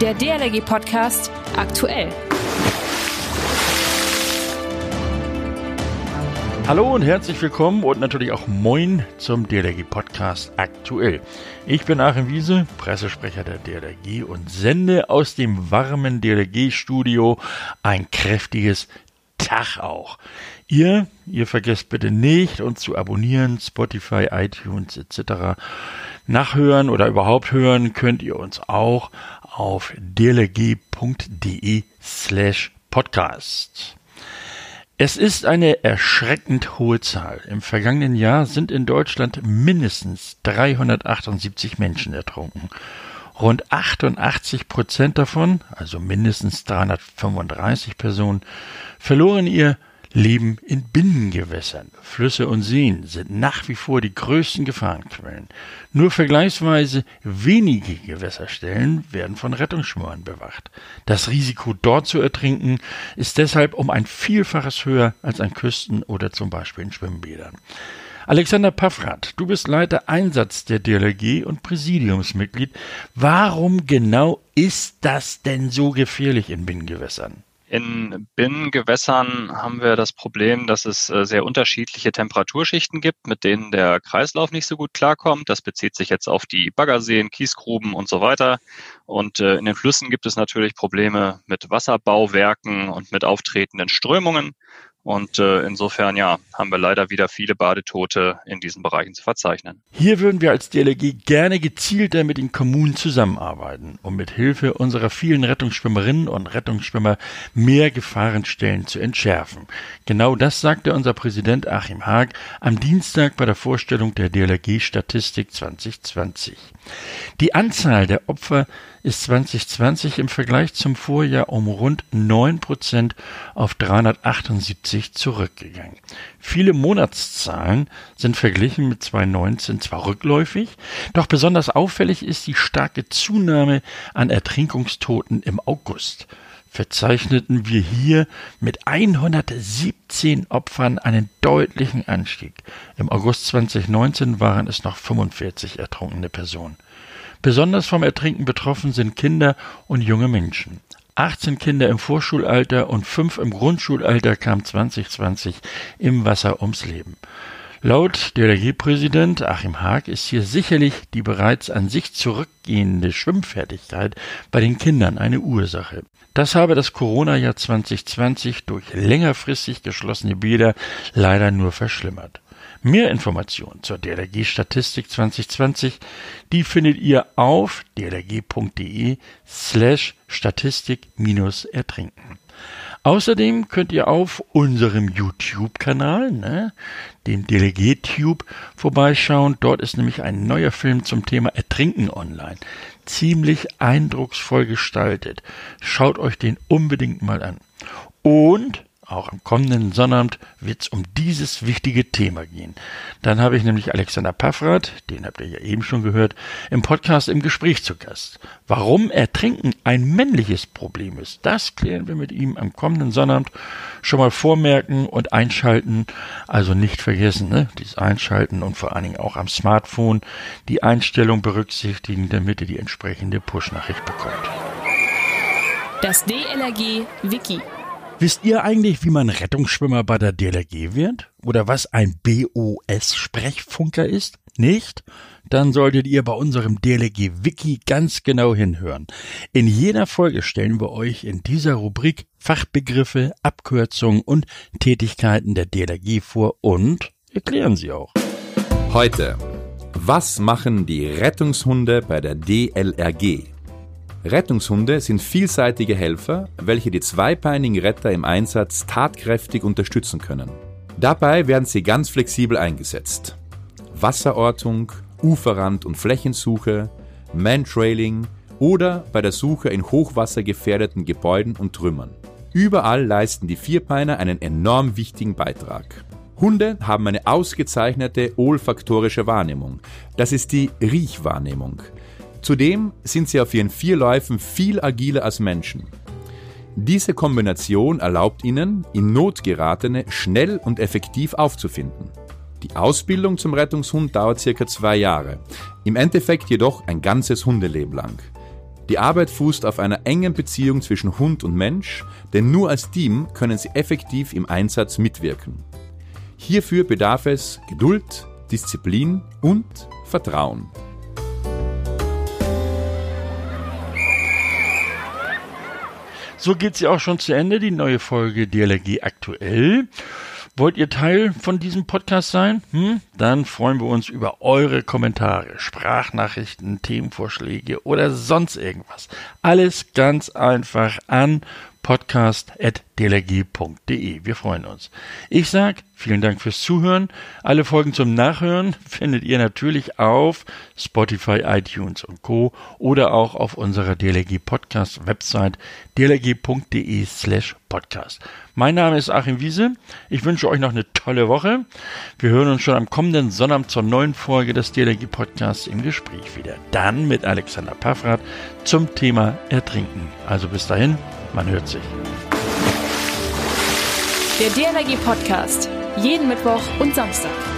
Der DLRG Podcast aktuell. Hallo und herzlich willkommen und natürlich auch moin zum DLRG Podcast aktuell. Ich bin Achim Wiese, Pressesprecher der DLRG und sende aus dem warmen DLRG Studio ein kräftiges Tag auch. Ihr, ihr vergesst bitte nicht, uns zu abonnieren, Spotify, iTunes etc. Nachhören oder überhaupt hören könnt ihr uns auch auf dlg.de slash podcast. Es ist eine erschreckend hohe Zahl. Im vergangenen Jahr sind in Deutschland mindestens 378 Menschen ertrunken. Rund 88 Prozent davon, also mindestens 335 Personen, verloren ihr Leben in Binnengewässern. Flüsse und Seen sind nach wie vor die größten Gefahrenquellen. Nur vergleichsweise wenige Gewässerstellen werden von Rettungsschwimmern bewacht. Das Risiko, dort zu ertrinken, ist deshalb um ein Vielfaches höher als an Küsten oder zum Beispiel in Schwimmbädern. Alexander Paffrath, du bist Leiter Einsatz der DLRG und Präsidiumsmitglied. Warum genau ist das denn so gefährlich in Binnengewässern? In Binnengewässern haben wir das Problem, dass es äh, sehr unterschiedliche Temperaturschichten gibt, mit denen der Kreislauf nicht so gut klarkommt. Das bezieht sich jetzt auf die Baggerseen, Kiesgruben und so weiter. Und äh, in den Flüssen gibt es natürlich Probleme mit Wasserbauwerken und mit auftretenden Strömungen. Und äh, insofern, ja, haben wir leider wieder viele Badetote in diesen Bereichen zu verzeichnen. Hier würden wir als DLG gerne gezielter mit den Kommunen zusammenarbeiten, um mit Hilfe unserer vielen Rettungsschwimmerinnen und Rettungsschwimmer mehr Gefahrenstellen zu entschärfen. Genau das sagte unser Präsident Achim Haag am Dienstag bei der Vorstellung der DLG Statistik 2020. Die Anzahl der Opfer ist 2020 im Vergleich zum Vorjahr um rund 9 Prozent auf 378 zurückgegangen. Viele Monatszahlen sind verglichen mit 2019 zwar rückläufig, doch besonders auffällig ist die starke Zunahme an Ertrinkungstoten im August verzeichneten wir hier mit 117 Opfern einen deutlichen Anstieg. Im August 2019 waren es noch 45 ertrunkene Personen. Besonders vom Ertrinken betroffen sind Kinder und junge Menschen. 18 Kinder im Vorschulalter und 5 im Grundschulalter kamen 2020 im Wasser ums Leben. Laut DLRG-Präsident Achim Haag ist hier sicherlich die bereits an sich zurückgehende Schwimmfertigkeit bei den Kindern eine Ursache. Das habe das Corona-Jahr 2020 durch längerfristig geschlossene Bäder leider nur verschlimmert. Mehr Informationen zur DLRG-Statistik 2020, die findet ihr auf dlrg.de slash Statistik-Ertrinken. Außerdem könnt ihr auf unserem YouTube-Kanal, ne, dem DLG-Tube, vorbeischauen. Dort ist nämlich ein neuer Film zum Thema Ertrinken online. Ziemlich eindrucksvoll gestaltet. Schaut euch den unbedingt mal an. Und auch am kommenden Sonnabend wird es um dieses wichtige Thema gehen. Dann habe ich nämlich Alexander Paffrath, den habt ihr ja eben schon gehört, im Podcast im Gespräch zu Gast. Warum Ertrinken ein männliches Problem ist, das klären wir mit ihm am kommenden Sonnabend. Schon mal vormerken und einschalten. Also nicht vergessen, ne? dieses Einschalten und vor allen Dingen auch am Smartphone die Einstellung berücksichtigen, damit ihr die entsprechende Push-Nachricht bekommt. Das DLRG Wiki. Wisst ihr eigentlich, wie man Rettungsschwimmer bei der DLRG wird? Oder was ein BOS-Sprechfunker ist? Nicht? Dann solltet ihr bei unserem DLRG Wiki ganz genau hinhören. In jeder Folge stellen wir euch in dieser Rubrik Fachbegriffe, Abkürzungen und Tätigkeiten der DLRG vor und erklären sie auch. Heute. Was machen die Rettungshunde bei der DLRG? Rettungshunde sind vielseitige Helfer, welche die zweibeinigen Retter im Einsatz tatkräftig unterstützen können. Dabei werden sie ganz flexibel eingesetzt. Wasserortung, Uferrand- und Flächensuche, Mantrailing oder bei der Suche in hochwassergefährdeten Gebäuden und Trümmern. Überall leisten die Vierbeiner einen enorm wichtigen Beitrag. Hunde haben eine ausgezeichnete olfaktorische Wahrnehmung. Das ist die Riechwahrnehmung. Zudem sind sie auf ihren vier Läufen viel agiler als Menschen. Diese Kombination erlaubt ihnen, in Not geratene schnell und effektiv aufzufinden. Die Ausbildung zum Rettungshund dauert circa zwei Jahre, im Endeffekt jedoch ein ganzes Hundeleben lang. Die Arbeit fußt auf einer engen Beziehung zwischen Hund und Mensch, denn nur als Team können sie effektiv im Einsatz mitwirken. Hierfür bedarf es Geduld, Disziplin und Vertrauen. So geht sie auch schon zu Ende, die neue Folge DLRG aktuell. Wollt ihr Teil von diesem Podcast sein? Hm? Dann freuen wir uns über eure Kommentare, Sprachnachrichten, Themenvorschläge oder sonst irgendwas. Alles ganz einfach an podcast.dlg.de. Wir freuen uns. Ich sag vielen Dank fürs Zuhören. Alle Folgen zum Nachhören findet ihr natürlich auf Spotify, iTunes und Co. oder auch auf unserer DLG Podcast Website dlg.de slash podcast. Mein Name ist Achim Wiese. Ich wünsche euch noch eine tolle Woche. Wir hören uns schon am kommenden Sonnabend zur neuen Folge des DLG Podcasts im Gespräch wieder. Dann mit Alexander Paffrath zum Thema Ertrinken. Also bis dahin, man hört sich. Der DLRG Podcast. Jeden Mittwoch und Samstag.